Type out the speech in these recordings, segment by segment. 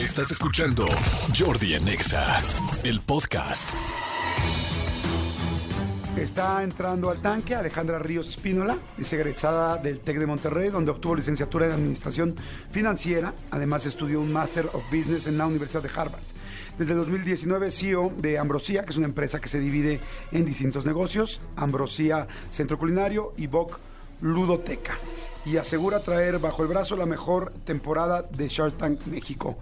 Estás escuchando Jordi en Exa, el podcast. Está entrando al tanque Alejandra Ríos Espínola, es egresada del TEC de Monterrey, donde obtuvo licenciatura en Administración Financiera. Además, estudió un Master of Business en la Universidad de Harvard. Desde 2019, CEO de Ambrosía, que es una empresa que se divide en distintos negocios: Ambrosía Centro Culinario y Boc Ludoteca. Y asegura traer bajo el brazo la mejor temporada de Shark Tank México.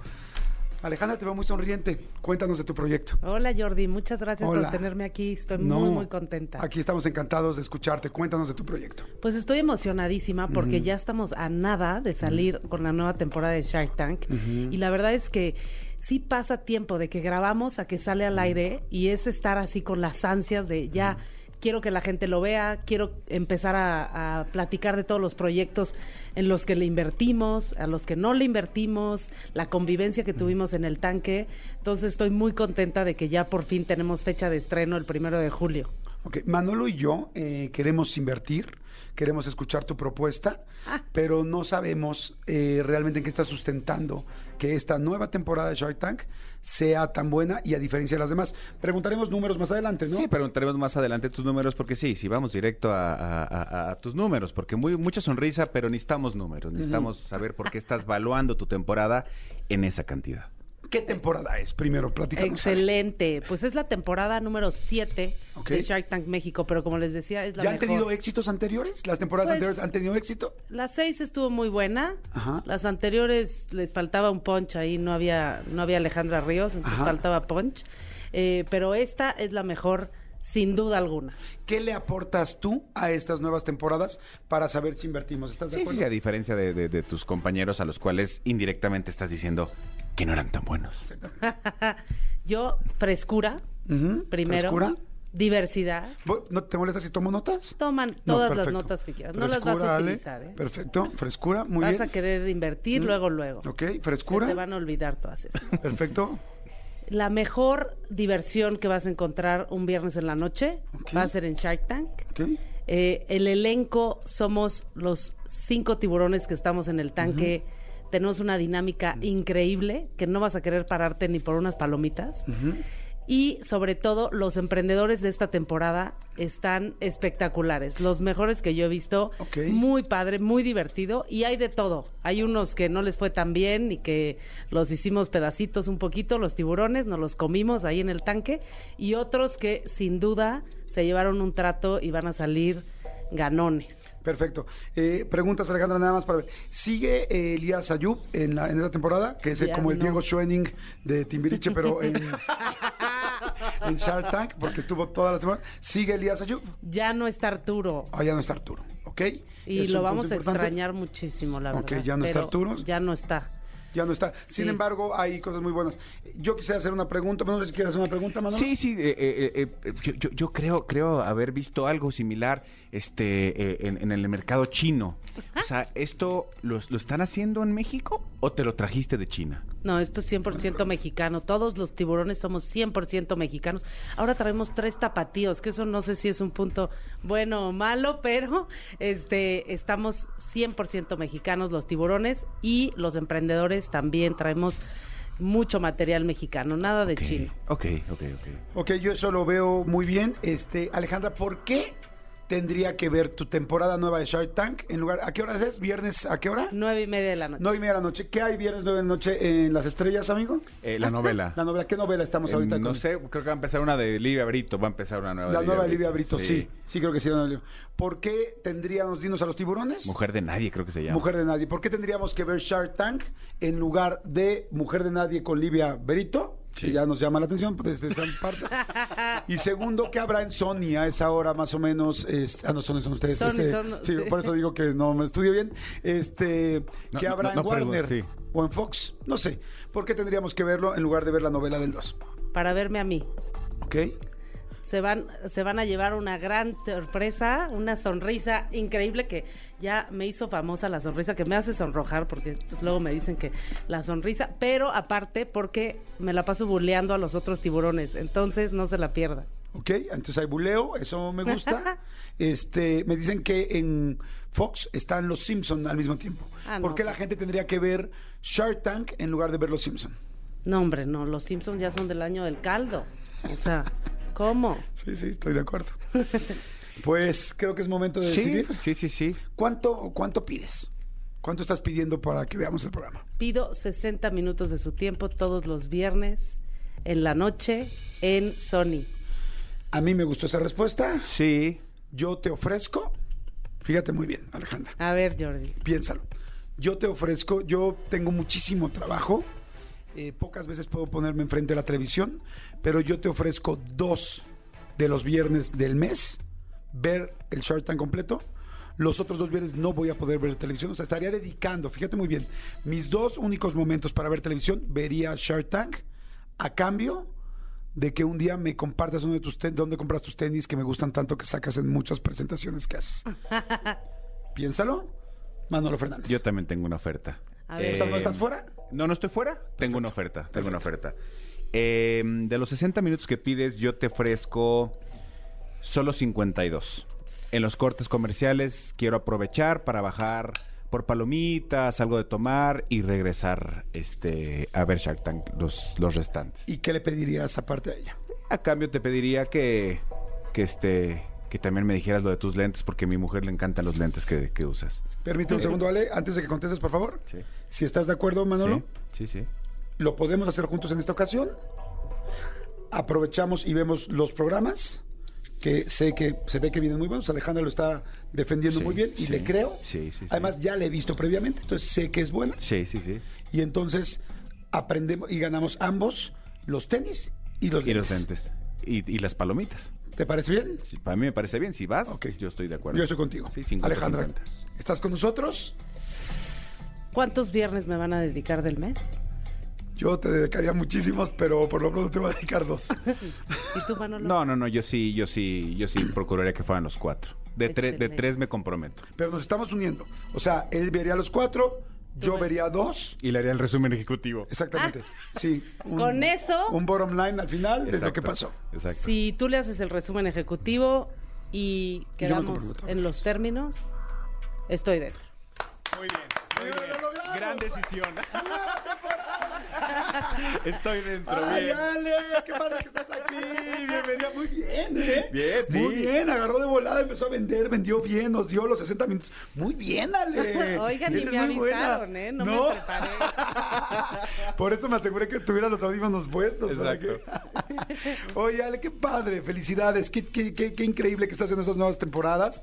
Alejandra, te veo muy sonriente. Cuéntanos de tu proyecto. Hola Jordi, muchas gracias Hola. por tenerme aquí. Estoy No, muy, muy contenta. Aquí estamos encantados de escucharte. Cuéntanos de tu proyecto. Pues estoy emocionadísima porque ya estamos a nada de salir con la nueva temporada de Shark Tank. Y la verdad es que sí pasa tiempo de que grabamos a que sale al aire y es estar así con las ansias de ya. Quiero que la gente lo vea, quiero empezar a, a platicar de todos los proyectos en los que le invertimos, a los que no le invertimos, la convivencia que tuvimos en el tanque. Entonces estoy muy contenta de que ya por fin tenemos fecha de estreno el primero de julio. Ok, Manolo y yo eh, queremos invertir, queremos escuchar tu propuesta, Ah. pero no sabemos eh, realmente en qué está sustentando que esta nueva temporada de Shark Tank sea tan buena y a diferencia de las demás. Preguntaremos números más adelante, ¿no? Sí, preguntaremos más adelante tus números porque sí, sí, vamos directo a, a- a- a tus números, porque muy mucha sonrisa, pero necesitamos números, necesitamos saber por qué estás valuando tu temporada en esa cantidad. ¿Qué temporada es? Primero, platicamos. Excelente. Pues es la temporada número 7 Ok. de Shark Tank México, pero como les decía, es la ¿Ya han mejor. tenido éxitos anteriores? ¿Las temporadas Pues- anteriores han tenido éxito? La 6 estuvo muy buena. Ajá. Las anteriores les faltaba un punch ahí, no había no había Alejandra Ríos, entonces Ajá. faltaba punch. Eh, pero esta es la mejor sin duda alguna. ¿Qué le aportas tú a estas nuevas temporadas para saber si invertimos? ¿Estás de Sí, sí, acuerdo? sí, a diferencia de, de- de tus compañeros a los cuales indirectamente estás diciendo que no eran tan buenos. Yo frescura Ujú, primero, ¿Frescura? diversidad. Voy- ¿No te molesta si tomo notas? Toman No, todas las perfecto. notas que quieras. No las vas Frescura, a Ale. utilizar, ¿eh? Perfecto, frescura, muy vas bien. a querer invertir Mm. luego luego. Ok, Se frescura. te van a olvidar todas esas. Perfecto. La mejor diversión que vas a encontrar un viernes en la noche Ok. va a ser en Shark Tank. Ok. Eh, el elenco somos los cinco tiburones que estamos en el tanque. Tenemos una dinámica increíble que no vas a querer pararte ni por unas palomitas. Y sobre todo, los emprendedores de esta temporada están espectaculares. Los mejores que yo he visto. Muy padre, muy divertido. Y hay de todo. Hay unos que no les fue tan bien y que los hicimos pedacitos un poquito, los tiburones, nos los comimos ahí en el tanque. Y otros que sin duda se llevaron un trato y van a salir ganones. Perfecto. Eh, preguntas, Alejandra, nada más para ver. ¿Sigue eh, Elías Ayub en, la, en esta temporada? Que es como el no. Diego Schoening de Timbiriche, pero en, en Shark Tank, porque estuvo toda la temporada. ¿Sigue Elías Ayub? Ya no está Arturo. Ah, ya no está Arturo, ¿ok? Y Es lo vamos a importante. extrañar muchísimo, la Ok, verdad. ya no está Arturo. Ya no está. Ya no está. Sin Sí. embargo, hay cosas muy buenas. Yo quisiera hacer una pregunta. No sé si quieres hacer una pregunta, Manolo. Sí, sí, eh, eh, eh, eh, yo, yo- yo creo, creo haber visto algo similar este, eh, en, en el mercado chino. O sea, ¿esto lo, lo están haciendo en México o te lo trajiste de China? No, esto es 100% mexicano. Todos los tiburones somos 100% mexicanos. Ahora traemos tres tapatíos, que eso no sé si es un punto bueno o malo, pero este estamos 100% mexicanos los tiburones y los emprendedores también traemos mucho material mexicano, nada de Ok, chino. Ok, ok, ok. Ok, yo eso lo veo muy bien. Este, Alejandra, ¿por qué tendría que ver tu temporada nueva de Shark Tank en lugar... ¿A qué hora es? ¿Viernes? ¿A qué hora? Nueve y media de la noche. Nueve y media de la noche. ¿Qué hay viernes nueve de la noche en Las Estrellas, amigo? Eh, la novela. La novela. ¿Qué novela estamos Eh, ahorita no con? sé, creo que va a empezar una de Livia Brito, va a empezar una nueva. La nueva de Livia Brito, sí. sí. creo que sí. de. ¿Por qué tendríamos, dinos a los tiburones? Mujer de nadie, creo que se llama. Mujer de Nadie. ¿Por qué tendríamos que ver Shark Tank en lugar de Mujer de Nadie con Livia Berito? Sí. Que ya nos llama la atención pues, desde esa parte. y segundo, ¿qué habrá en Sony a esa hora más o menos? Es- ah, no, Sony son ustedes. Sony este, son- sí, sí. por eso digo que no me estudio bien. Este, No, ¿Qué no, habrá no, en no, Warner sí. o en Fox? No sé. ¿Por qué tendríamos que verlo en lugar de ver la novela del 2? Para verme a mí. ¿Ok? Se van, se van a llevar una gran sorpresa, una sonrisa increíble que ya me hizo famosa la sonrisa, que me hace sonrojar, porque luego me dicen que la sonrisa, pero aparte porque me la paso buleando a los otros tiburones, entonces no se la pierdan. Ok, entonces hay buleo, eso me gusta. este, me dicen que en Fox están los Simpson al mismo tiempo. Ah, ¿Por no, qué la pues. gente tendría que ver Shark Tank en lugar de ver los Simpson? No, hombre, no, los Simpsons ya son del año del caldo. O sea, ¿cómo? Sí, sí, estoy de acuerdo. Pues creo que es momento de Sí, decidir. sí, sí, sí. ¿Cuánto, ¿Cuánto pides? ¿Cuánto estás pidiendo para que veamos el programa? Pido 60 minutos de su tiempo todos los viernes en la noche en Sony. A mí me gustó esa respuesta. Sí. Yo te ofrezco, fíjate muy bien, Alejandra, A ver, Jordi. piénsalo. Yo te ofrezco, yo tengo muchísimo trabajo, eh, pocas veces puedo ponerme enfrente de la televisión, pero yo te ofrezco dos de los viernes del mes ver el Shark Tank completo. Los otros dos viernes no voy a poder ver televisión, o sea, estaría dedicando, fíjate muy bien, mis dos únicos momentos para ver televisión, vería Shark Tank a cambio de que un día me compartas uno de tus ten- dónde compras tus tenis que me gustan tanto que sacas en muchas presentaciones que haces. Piénsalo, Manolo Fernández. Yo también tengo una oferta. A ver. O sea, ¿no estás fuera? No, no estoy fuera. Tengo una oferta. Tengo una oferta. Eh, de los 60 minutos que pides, yo te ofrezco solo 52. En los cortes comerciales quiero aprovechar para bajar por palomitas, algo de tomar y regresar este, a ver Shark Tank los, los restantes. ¿Y qué le pedirías aparte a ella? A cambio te pediría que, que, este, que también me dijeras lo de tus lentes porque a mi mujer le encantan los lentes que, que usas. Permíteme un segundo, Ale, antes de que contestes, por favor. Sí. Si estás de acuerdo, Manolo, Sí, sí, sí. lo podemos hacer juntos en esta ocasión. Aprovechamos y vemos los programas que sé que se ve que vienen muy buenos. Alejandra lo está defendiendo Sí, muy bien y sí. le creo. Sí, sí, sí. Además, ya le he visto previamente, entonces sé que es buena. Sí, sí, sí. Y entonces aprendemos y ganamos ambos los tenis y los Y los lentes. lentes. Y, y las palomitas. ¿Te parece bien? Sí, para mí me parece bien. Si vas, Ok. yo estoy de acuerdo. Yo estoy contigo. Sí, 50, Alejandra, 50. ¿estás con nosotros? ¿Cuántos viernes me van a dedicar del mes? Yo te dedicaría muchísimos, pero por lo pronto te voy a dedicar dos. ¿Y tú, Manolo? No, no, no. Yo sí, yo sí, yo sí procuraría que fueran los cuatro. De, tre- de tres me comprometo. Pero nos estamos uniendo. O sea, él vería los cuatro, yo vería dos. Y le haría el resumen ejecutivo. Exactamente. Sí. un- Ah. Con eso- Un bottom line al final de lo Exacto, que pasó. Exacto. Si tú le haces el resumen ejecutivo y quedamos en los términos, estoy dentro. Muy bien, muy bien. Gran decisión. Estoy dentro, ¡Ay, bien. Ale! ¡Qué padre que estás aquí! Bienvenida. Muy bien, ¿eh? Bien, sí. Muy bien. Agarró de volada, empezó a vender, vendió bien, nos dio los 60 minutos. Muy bien, Ale. Oigan, ni me buena. avisaron, ¿eh? No, me preparé. Por eso me aseguré que tuviera los audífonos puestos. Exacto. Oye, Ale, qué padre. Felicidades. Qué, qué, qué, qué increíble que estás en esas nuevas temporadas.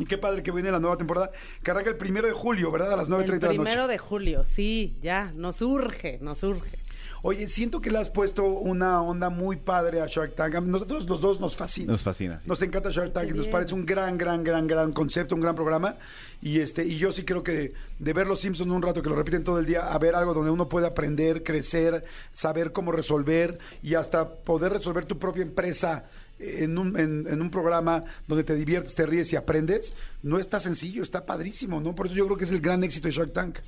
Y qué padre que viene la nueva temporada, que arranca el primero de julio, ¿verdad? A las 9.30 El de la noche. primero de julio, sí, ya, nos urge, nos urge. Oye, siento que le has puesto una onda muy padre a Shark Tank. A Nosotros los dos nos fascina. Nos fascina, sí. Nos encanta Shark Tank nos parece un gran, gran, gran, gran concepto, un gran programa. Y este, y yo sí creo que de ver los Simpsons un rato que lo repiten todo el día, a ver algo donde uno puede aprender, crecer, saber cómo resolver y hasta poder resolver tu propia empresa en un, en, en un programa donde te diviertes, te ríes y aprendes, no está sencillo, está padrísimo, ¿no? Por eso yo creo que es el gran éxito de Shark Tank.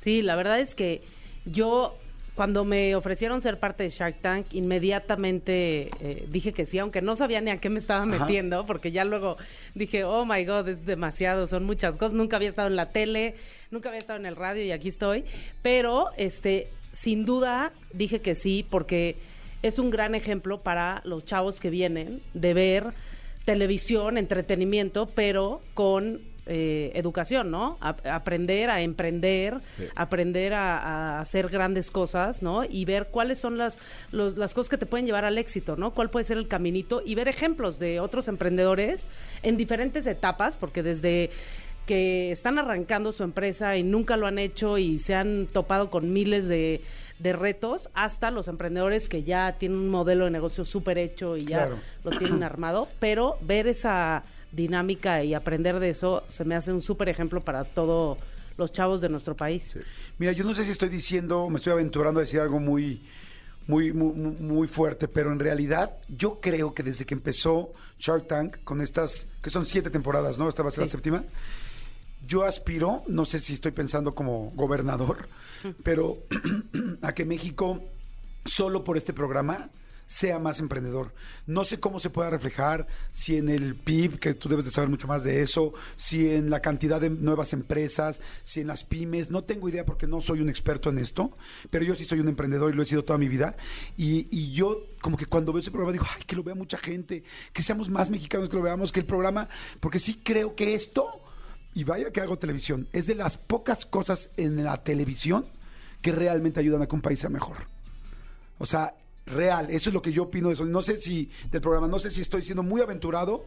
Sí, la verdad es que yo cuando me ofrecieron ser parte de Shark Tank, inmediatamente eh, dije que sí, aunque no sabía ni a qué me estaba Ajá. metiendo, porque ya luego dije, oh my God, es demasiado, son muchas cosas. Nunca había estado en la tele, nunca había estado en el radio y aquí estoy. Pero, este, sin duda, dije que sí, porque es un gran ejemplo para los chavos que vienen de ver televisión, entretenimiento, pero con eh, educación, ¿no? A- aprender a emprender, Sí. aprender a, a hacer grandes cosas, ¿no? Y ver cuáles son las, los- las cosas que te pueden llevar al éxito, ¿no? Cuál puede ser el caminito y ver ejemplos de otros emprendedores en diferentes etapas, porque desde que están arrancando su empresa y nunca lo han hecho y se han topado con miles de, de retos, hasta los emprendedores que ya tienen un modelo de negocio súper hecho y ya Claro. lo tienen armado, pero ver esa dinámica y aprender de eso se me hace un súper ejemplo para todos los chavos de nuestro país. Mira, yo no sé si estoy diciendo, me estoy aventurando a decir algo muy, muy, muy, muy fuerte, pero en realidad yo creo que desde que empezó Shark Tank con estas, que son siete temporadas, ¿no? Esta va a ser la séptima. Yo aspiro, no sé si estoy pensando como gobernador, pero a que México, solo por este programa, sea más emprendedor. No sé cómo se pueda reflejar, si en el PIB, que tú debes de saber mucho más de eso, si en la cantidad de nuevas empresas, si en las pymes, no tengo idea porque no soy un experto en esto, pero yo sí soy un emprendedor y lo he sido toda mi vida. Y, y yo como que cuando veo ese programa digo, ay, que lo vea mucha gente, que seamos más mexicanos, que lo veamos, que el programa, porque sí creo que esto, y vaya que hago televisión, es de las pocas cosas en la televisión que realmente ayudan a que un país sea mejor. O sea, real. Eso es lo que yo opino de eso. No sé si del programa, no sé si estoy siendo muy aventurado,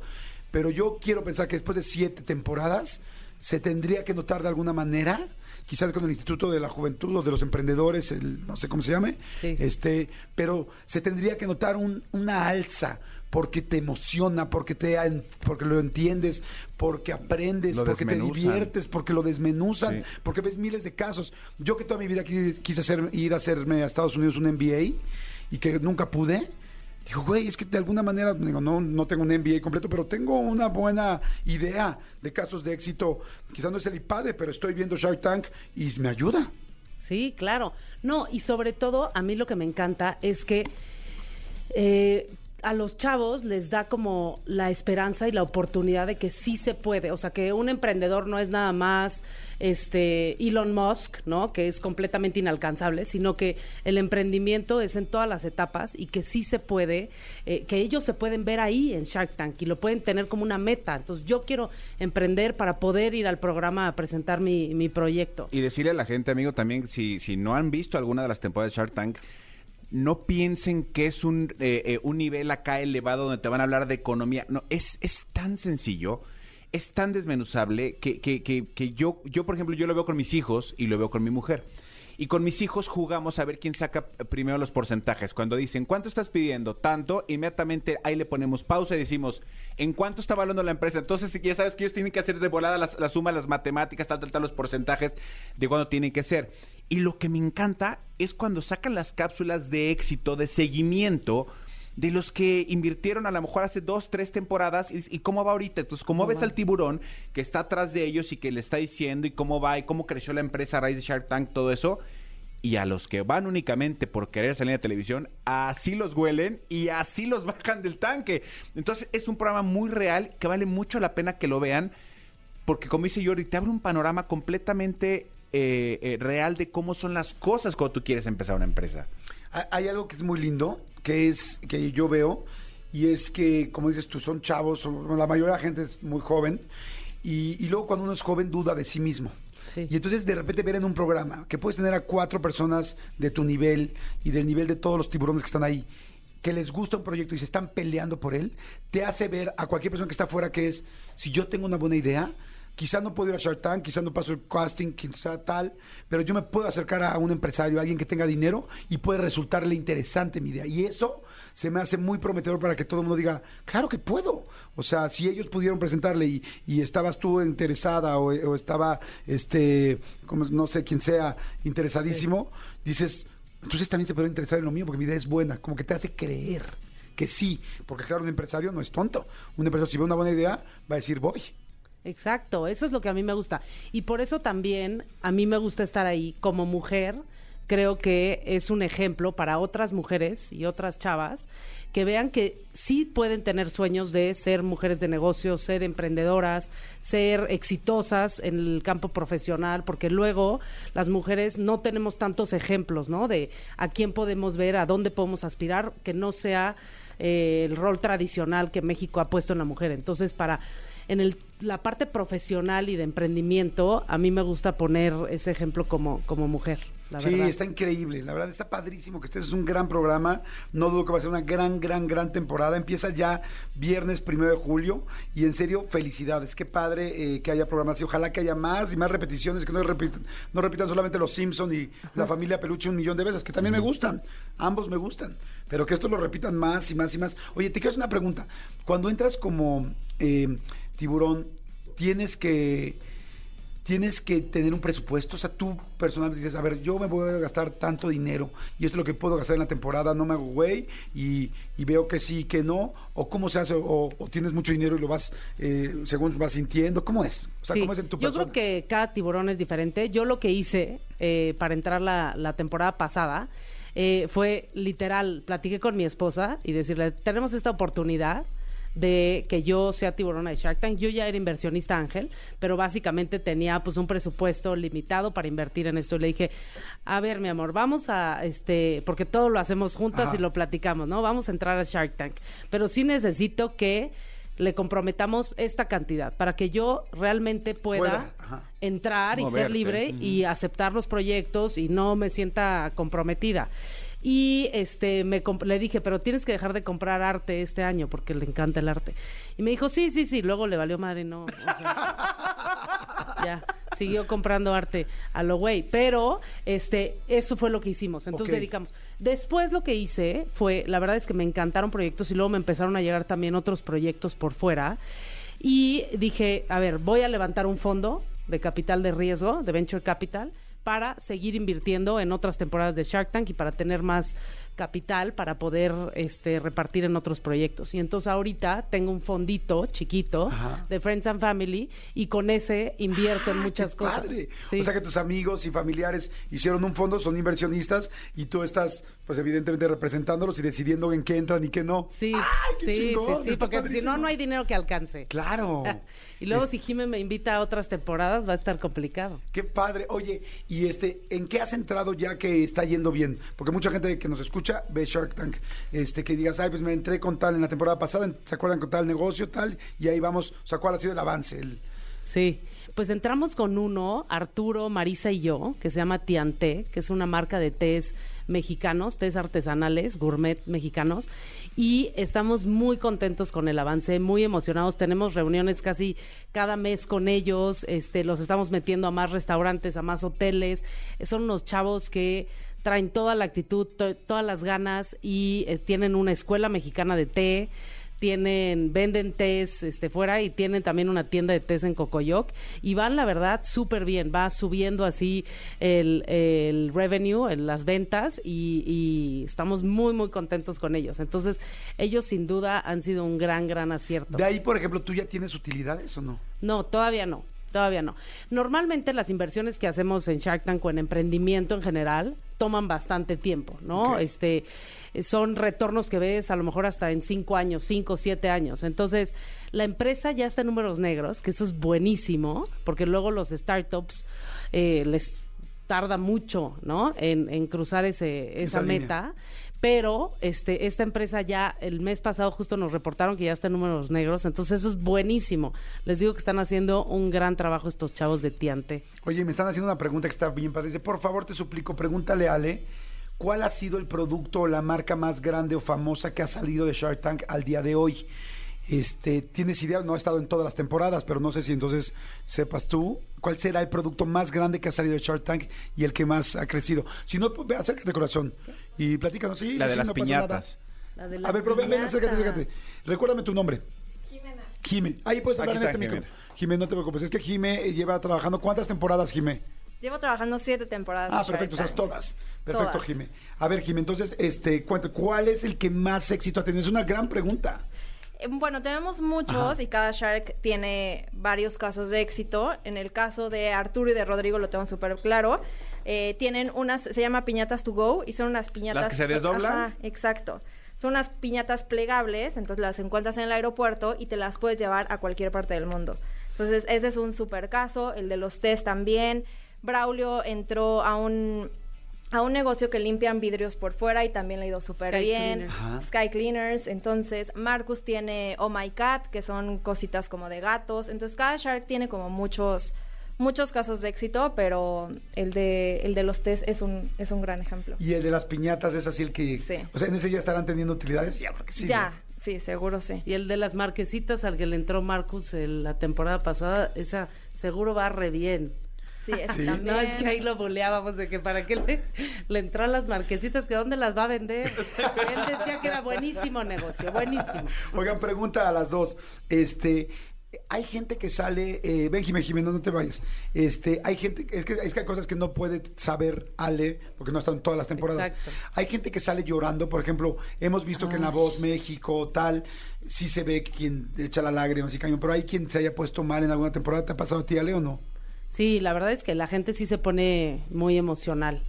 pero yo quiero pensar que después de siete temporadas se tendría que notar de alguna manera, quizás con el Instituto de la Juventud o de los Emprendedores, el, no sé cómo se llame, Sí. este, pero se tendría que notar un- una alza porque te emociona, porque te porque lo entiendes, porque aprendes, Lo porque te diviertes, porque lo desmenuzan, Sí. porque ves miles de casos. Yo que toda mi vida quise, quise hacer, ir a hacerme a Estados Unidos un MBA y que nunca pude. Digo, güey, es que de alguna manera, digo, no, no tengo un MBA completo, pero tengo una buena idea de casos de éxito. Quizás no es el IPADE, pero estoy viendo Shark Tank y me ayuda. Sí, claro. No, y sobre todo, a mí lo que me encanta es que eh, a los chavos les da como la esperanza y la oportunidad de que sí se puede. O sea, que un emprendedor no es nada más este Elon Musk, ¿no? Que es completamente inalcanzable, sino que el emprendimiento es en todas las etapas y que sí se puede, eh, que ellos se pueden ver ahí en Shark Tank y lo pueden tener como una meta. Entonces, yo quiero emprender para poder ir al programa a presentar mi, mi proyecto. Y decirle a la gente, amigo, también, si, si no han visto alguna de las temporadas de Shark Tank, no piensen que es un, eh, eh, un nivel acá elevado donde te van a hablar de economía. No, es, es tan sencillo, es tan desmenuzable que, que, que, que yo, yo, por ejemplo, yo lo veo con mis hijos y lo veo con mi mujer. Y con mis hijos jugamos a ver quién saca primero los porcentajes. Cuando dicen, ¿cuánto estás pidiendo? Tanto, inmediatamente ahí le ponemos pausa y decimos, ¿en cuánto está valorando la empresa? Entonces, ya sabes que ellos tienen que hacer de volada las- la suma, las matemáticas, tal, tal, tal, los porcentajes de cuándo tienen que ser. Y lo que me encanta es cuando sacan las cápsulas de éxito, de seguimiento, de los que invirtieron a lo mejor hace dos, tres temporadas y, y cómo va ahorita. Entonces, cómo ves al tiburón que está atrás de ellos y que le está diciendo y cómo va y cómo creció la empresa a raíz de Shark Tank, todo eso. Y a los que van únicamente por querer salir de televisión, así los huelen y así los bajan del tanque. Entonces, es un programa muy real que vale mucho la pena que lo vean porque como dice Jordi, te abre un panorama completamente eh, eh, real de cómo son las cosas cuando tú quieres empezar una empresa. Hay- algo que es muy lindo, que es que yo veo, y es que, como dices tú, son chavos, son- la mayoría de la gente es muy joven, y, y luego cuando uno es joven duda de sí mismo. Sí. Y entonces de repente ver en un programa que puedes tener a cuatro personas de tu nivel y del nivel de todos los tiburones que están ahí, que les gusta un proyecto y se están peleando por él, te hace ver a cualquier persona que está afuera que es, si yo tengo una buena idea, quizá no puedo ir a Shark Tank, quizá no paso el casting, quizá tal, pero yo me puedo acercar a un empresario, a alguien que tenga dinero y puede resultarle interesante mi idea. Y eso se me hace muy prometedor para que todo el mundo diga, claro que puedo. O sea, si ellos pudieron presentarle y, y estabas tú interesada o, o estaba, este, como, no sé quién sea, interesadísimo, dices, entonces también se puede interesar en lo mío porque mi idea es buena, como que te hace creer que sí, porque claro, un empresario no es tonto. Un empresario si ve una buena idea va a decir, voy. Exacto, eso es lo que a mí me gusta. Y por eso también a mí me gusta estar ahí como mujer. Creo que es un ejemplo para otras mujeres y otras chavas que vean que sí pueden tener sueños de ser mujeres de negocios, ser emprendedoras, ser exitosas en el campo profesional, porque luego las mujeres no tenemos tantos ejemplos, ¿no? De a quién podemos ver, a dónde podemos aspirar, que no sea eh, el rol tradicional que México ha puesto en la mujer. Entonces, para en el, la parte profesional y de emprendimiento, a mí me gusta poner ese ejemplo como, como mujer. La sí, verdad. está increíble. La verdad, está padrísimo que este es un gran programa. No dudo que va a ser una gran, gran, gran temporada. Empieza ya viernes primero de julio. Y en serio, felicidades. Qué padre eh, que haya programas así. Ojalá que haya más y más repeticiones, que no repitan, no repitan solamente Los Simpson y La Familia Peluche un millón de veces, que también me gustan. Ambos me gustan. Pero que esto lo repitan más y más y más. Oye, te quiero hacer una pregunta. Cuando entras como eh, tiburón, tienes que tienes que tener un presupuesto. O sea, tú personalmente dices, a ver, yo me voy a gastar tanto dinero y esto es lo que puedo gastar en la temporada, no me hago güey y, y veo que sí, que no. O cómo se hace, o, o tienes mucho dinero y lo vas, eh, según vas sintiendo. ¿Cómo es? O sea, Sí, ¿cómo es en tu Yo persona? creo que cada tiburón es diferente. Yo lo que hice eh, para entrar la, la temporada pasada eh, fue literal, platiqué con mi esposa y decirle, tenemos esta oportunidad de que yo sea tiburona de Shark Tank. Yo ya era inversionista ángel, pero básicamente tenía pues un presupuesto limitado para invertir en esto. Y le dije, a ver, mi amor, vamos a, este, porque todo lo hacemos juntas Ajá. y lo platicamos, ¿no? Vamos a entrar a Shark Tank, pero sí necesito que le comprometamos esta cantidad para que yo realmente pueda, entrar y ser libre y aceptar los proyectos y no me sienta comprometida. Y este me le dije, pero tienes que dejar de comprar arte este año porque le encanta el arte. Y me dijo, sí, sí, sí. Luego le valió madre, no. o sea, ya, siguió comprando arte a lo güey. Pero este, eso fue lo que hicimos. Entonces dedicamos. Después lo que hice fue, la verdad es que me encantaron proyectos y luego me empezaron a llegar también otros proyectos por fuera. Y dije, a ver, voy a levantar un fondo de capital de riesgo, de venture capital, para seguir invirtiendo en otras temporadas de Shark Tank y para tener más capital para poder este, repartir en otros proyectos. Y entonces ahorita tengo un fondito chiquito Ajá. de Friends and Family y con ese invierto en Ah, muchas qué cosas. padre. Sí. O sea que tus amigos y familiares hicieron un fondo, son inversionistas y tú estás, pues evidentemente representándolos y decidiendo en qué entran y qué no. Sí, ¡Ay, qué sí, chingón! sí, porque si padrísimo. no, no hay dinero que alcance. Claro. Y luego Es- si Jimé me invita a otras temporadas va a estar complicado. Qué padre. Oye, y este, ¿en qué has entrado ya que está yendo bien? Porque mucha gente que nos escucha ve Shark Tank. Este, que digas, ay, pues me entré con tal en la temporada pasada, ¿se acuerdan con tal negocio, tal? Y ahí vamos, o sea, ¿cuál ha sido el avance? El- Sí, pues entramos con uno, Arturo, Marisa y yo, que se llama Tianté, que es una marca de tés mexicanos, tés artesanales, gourmet mexicanos, y estamos muy contentos con el avance, muy emocionados. Tenemos reuniones casi cada mes con ellos, este, los estamos metiendo a más restaurantes, a más hoteles. Son unos chavos que traen toda la actitud, to- todas las ganas y eh, tienen una escuela mexicana de té tienen, venden tés este, fuera y tienen también una tienda de tés en Cocoyoc y van, la verdad, súper bien. Va subiendo así el, el revenue, el- las ventas y, y estamos muy, muy contentos con ellos. Entonces, ellos sin duda han sido un gran, gran acierto. De ahí, por ejemplo, ¿tú ya tienes utilidades o no? No, todavía no. Todavía no. Normalmente las inversiones que hacemos en Shark Tank o en emprendimiento en general toman bastante tiempo, ¿no? Este son retornos que ves a lo mejor hasta en cinco años, cinco, siete años. Entonces, la empresa ya está en números negros, que eso es buenísimo, porque luego los startups eh, les tarda mucho, ¿no? En, en cruzar ese, esa, Esa línea. meta. Pero este, esta empresa ya el mes pasado justo nos reportaron que ya está en números negros, entonces eso es buenísimo. Les digo que están haciendo un gran trabajo estos chavos de Tiante. Oye, me están haciendo una pregunta que está bien padre. Dice, por favor, te suplico, pregúntale a Ale, ¿cuál ha sido el producto o la marca más grande o famosa que ha salido de Shark Tank al día de hoy? Este, ¿tienes idea? No ha estado en todas las temporadas, pero no sé si entonces sepas tú cuál será el producto más grande que ha salido de Shark Tank y el que más ha crecido. Si no, pues, ve, acércate corazón y platícanos. Sí, La sí, de sí, las no pasa nada. piñatas. La de A ver, pero ven, ven, acércate, acércate. Recuérdame tu nombre. Jimena. Jime. Ahí puedes hablar Aquí en este micro. Jimena. Jime, no te preocupes. Es que Jime lleva trabajando. ¿Cuántas temporadas, Jime? Llevo trabajando siete temporadas. Ah, perfecto, esas todas. Perfecto, Todas. Jime. A ver, Jime, entonces, este, ¿cuál es el que más éxito ha tenido? Es una gran pregunta. Eh, Bueno, tenemos muchos Ajá. y cada Shark tiene varios casos de éxito. En el caso de Arturo y de Rodrigo lo tengo súper claro. Eh, tienen unas, se llama piñatas to go y son unas piñatas... ¿Las que se desdoblan? Ajá, exacto. Son unas piñatas plegables, entonces las encuentras en el aeropuerto y te las puedes llevar a cualquier parte del mundo. Entonces, ese es un super caso. El de los test también. Braulio entró a un a un negocio que limpian vidrios por fuera y también le ha ido súper Sky bien. Cleaners. Sky Cleaners. Entonces, Marcus tiene Oh My Cat, que son cositas como de gatos. Entonces, cada Shark tiene como muchos muchos casos de éxito, pero el de el de los test es un es un gran ejemplo. Y el de las piñatas es así el que... Sí. O sea, en ese ya estarán teniendo utilidades. Ya, porque sí. ya, ¿no? sí, seguro sí. Y el de las marquesitas al que le entró Marcus el- la temporada pasada, esa seguro va re bien. Sí, Sí. también. No, es que ahí lo buleábamos de que para qué le, le entró a las marquesitas, que dónde las va a vender. Él decía que era buenísimo negocio, buenísimo. Oigan, pregunta a las dos. Este, hay gente que sale, eh, ven Jimé, Jimé, no, no te vayas. Este, hay gente, es que, es que hay cosas que no puede saber Ale, porque no están todas las temporadas. Exacto. Hay gente que sale llorando, por ejemplo, hemos visto que en La Voz México, tal, sí se ve quien echa la lágrima, así cañón, pero hay quien se haya puesto mal en alguna temporada. ¿Te ha pasado a ti, Ale, o no? Sí, la verdad es que la gente sí se pone muy emocional.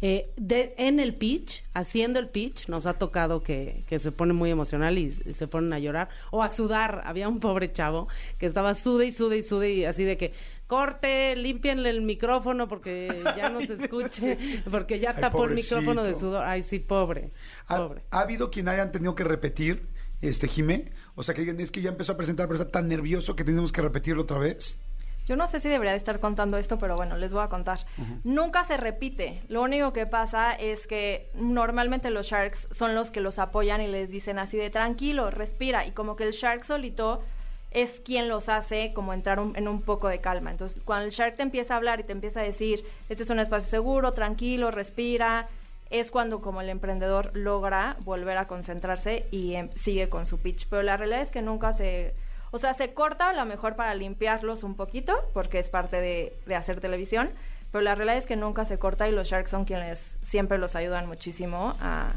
Eh, de, en el pitch, haciendo el pitch, nos ha tocado que, que se pone muy emocional y, se ponen a llorar o a sudar. Había un pobre chavo que estaba sude y sude y sude y así de que corte, límpienle el micrófono porque ya no se escuche, porque ya Ay, tapó el micrófono de sudor. Ay, sí, pobre, ¿Ha, pobre. ha habido quien hayan tenido que repetir, este, Jimé? O sea, que digan, es que ya empezó a presentar, pero está tan nervioso que tenemos que repetirlo otra vez. Yo no sé si debería de estar contando esto, pero bueno, les voy a contar. Nunca se repite. Lo único que pasa es que normalmente los Sharks son los que los apoyan y les dicen así de tranquilo, respira. Y como que el Shark solito es quien los hace como entrar un- en un poco de calma. Entonces, cuando el Shark te empieza a hablar y te empieza a decir, este es un espacio seguro, tranquilo, respira, es cuando como el emprendedor logra volver a concentrarse y em, sigue con su pitch. Pero la realidad es que nunca se... O sea, se corta a lo mejor para limpiarlos un poquito, porque es parte de, de hacer televisión, pero la realidad es que nunca se corta y los Sharks son quienes siempre los ayudan muchísimo a,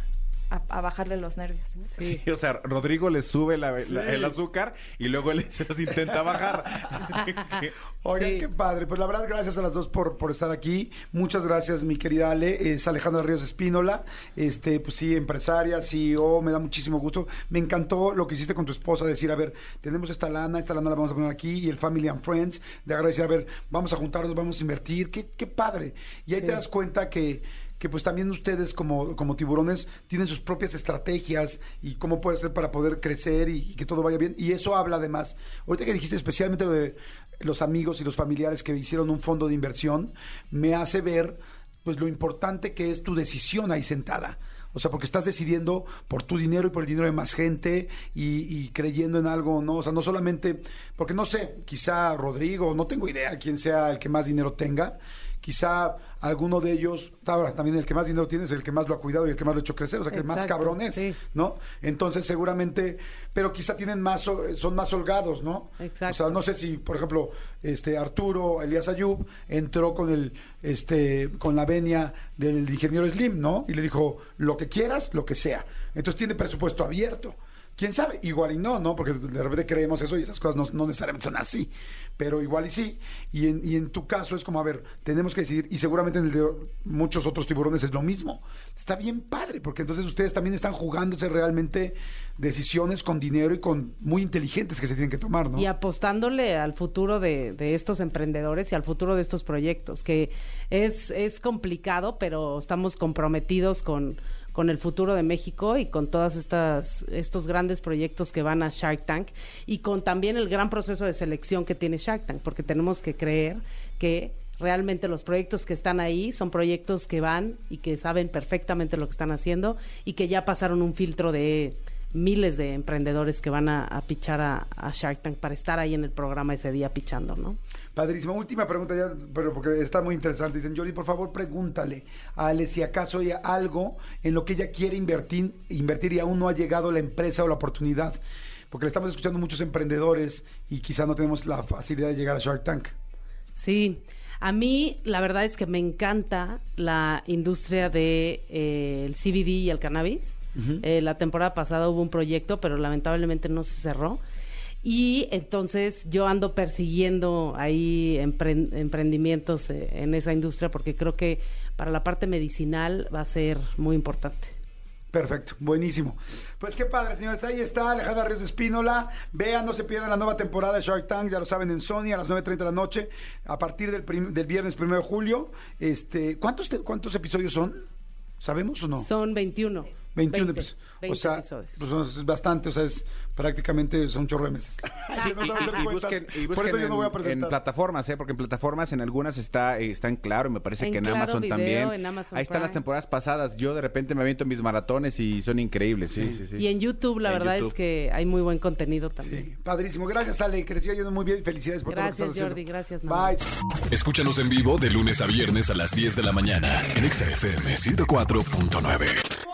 a- a bajarle los nervios. Sí, o sea, Rodrigo le sube la- la- el azúcar y luego él se los intenta bajar. Oigan, Sí. qué padre. Pues la verdad, gracias a las dos por, por estar aquí. Muchas gracias, mi querida Ale. Es Alejandra Ríos Espínola. Este, pues sí, empresaria, CEO, me da muchísimo gusto. Me encantó lo que hiciste con tu esposa, decir, a ver, tenemos esta lana, esta lana la vamos a poner aquí, y el Family and Friends, de agradecer, a ver, vamos a juntarnos, vamos a invertir. Qué, qué padre. Y ahí te das cuenta que que pues también ustedes como, como tiburones tienen sus propias estrategias y cómo puede ser para poder crecer y, que todo vaya bien. Y eso habla además, ahorita que dijiste especialmente lo de los amigos y los familiares que hicieron un fondo de inversión, me hace ver pues lo importante que es tu decisión ahí sentada. O sea, porque estás decidiendo por tu dinero y por el dinero de más gente y, y creyendo en algo, ¿no? O sea, no solamente, porque no sé, quizá Rodrigo, no tengo idea quién sea el que más dinero tenga, quizá alguno de ellos, ahora también el que más dinero tiene es el que más lo ha cuidado y el que más lo ha hecho crecer, o sea, que el más cabrón es, sí. ¿no? Entonces, seguramente, pero quizá tienen más, son más holgados, ¿no? Exacto. O sea, no sé si, por ejemplo, este Arturo Elías Ayub entró con el, este, con la venia del ingeniero Slim, ¿no? Y le dijo, lo que quieras, lo que sea. Entonces tiene presupuesto abierto. ¿Quién sabe? Igual y no, ¿no? Porque de repente creemos eso y esas cosas no, no necesariamente son así. Pero igual y sí. Y en, y en tu caso es como, a ver, tenemos que decidir. Y seguramente en el de muchos otros tiburones es lo mismo. Está bien padre, porque entonces ustedes también están jugándose realmente decisiones con dinero y con muy inteligentes que se tienen que tomar, ¿no? Y apostándole al futuro de, de estos emprendedores y al futuro de estos proyectos, que es, es complicado, pero estamos comprometidos con, con el futuro de México y con todas estas estos grandes proyectos que van a Shark Tank y con también el gran proceso de selección que tiene Shark Tank, porque tenemos que creer que realmente los proyectos que están ahí son proyectos que van y que saben perfectamente lo que están haciendo y que ya pasaron un filtro de miles de emprendedores que van a, a pichar a, a Shark Tank para estar ahí en el programa ese día pichando, ¿no? Padrísimo. Última pregunta ya, pero porque está muy interesante. Dicen, Jordi, por favor, pregúntale a Ale si acaso hay algo en lo que ella quiere invertir, invertir y aún no ha llegado la empresa o la oportunidad. Porque le estamos escuchando muchos emprendedores y quizá no tenemos la facilidad de llegar a Shark Tank. Sí, a mí la verdad es que me encanta la industria de eh, el CBD y el cannabis. Eh, la temporada pasada hubo un proyecto, pero lamentablemente no se cerró. Y entonces yo ando persiguiendo ahí empren- emprendimientos eh, en esa industria porque creo que para la parte medicinal va a ser muy importante. Perfecto, buenísimo. Pues qué padre, señores. Ahí está Alejandra Ríos de Espínola. Vean, no se pierdan la nueva temporada de Shark Tank, ya lo saben, en Sony a las 9.30 de la noche, a partir del, del viernes 1 de julio. Este, ¿cuántos, ¿Cuántos episodios son? ¿Sabemos o no? Son 21. 21 20, episodios. o 20 sea, episodios. pues son- es bastante, o sea, es prácticamente son un chorro de meses. Sí, No y, y busquen, Por eso yo no voy a en, en presentar. plataformas, ¿eh? porque en plataformas en algunas está, eh, está en claro y me parece En que en Claro Amazon Video, también. en Amazon Ahí están las Prime. temporadas pasadas. Yo de repente me aviento mis maratones y son increíbles. Sí, sí, sí. Y en YouTube la En verdad YouTube. es que hay muy buen contenido también. Sí, padrísimo. Gracias, Ale. Siga yendo muy bien. Felicidades por Gracias, todo lo que estás Jordi. haciendo. Gracias, mamá. Bye. Escúchanos en vivo de lunes a viernes a las 10 de la mañana en Exa FM 104.9.